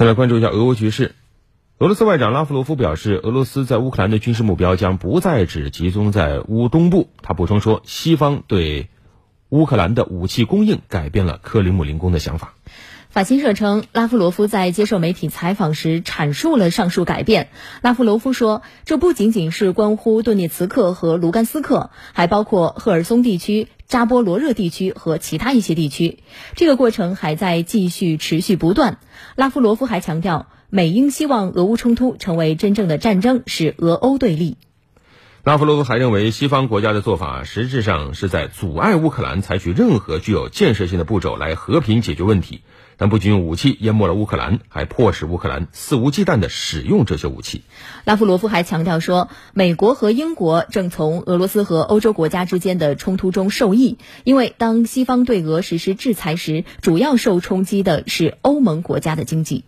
再来关注一下俄乌局势。俄罗斯外长拉夫罗夫表示，俄罗斯在乌克兰的军事目标将不再只集中在乌东部。他补充说，西方对乌克兰的武器供应改变了克里姆林宫的想法。法新社称，拉夫罗夫在接受媒体采访时阐述了上述改变。拉夫罗夫说，这不仅仅是关乎顿涅茨克和卢甘斯克，还包括赫尔松地区、扎波罗热地区和其他一些地区。这个过程还在继续持续不断。拉夫罗夫还强调，美英希望俄乌冲突成为真正的战争，使俄欧对立。拉夫罗夫还认为，西方国家的做法实质上是在阻碍乌克兰采取任何具有建设性的步骤来和平解决问题。但不仅用武器淹没了乌克兰，还迫使乌克兰肆无忌惮地使用这些武器。拉夫罗夫还强调说，美国和英国正从俄罗斯和欧洲国家之间的冲突中受益，因为当西方对俄实施制裁时，主要受冲击的是欧盟国家的经济。